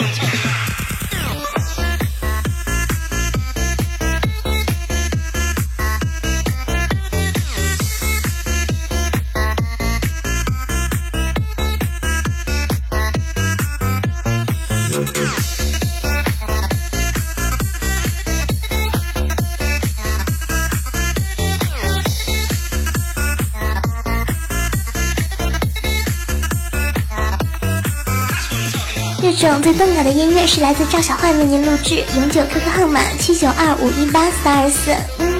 Let's go. 这种最动感的音乐是来自赵小坏为您录制，永久 QQ 号码七九二五一八四二四。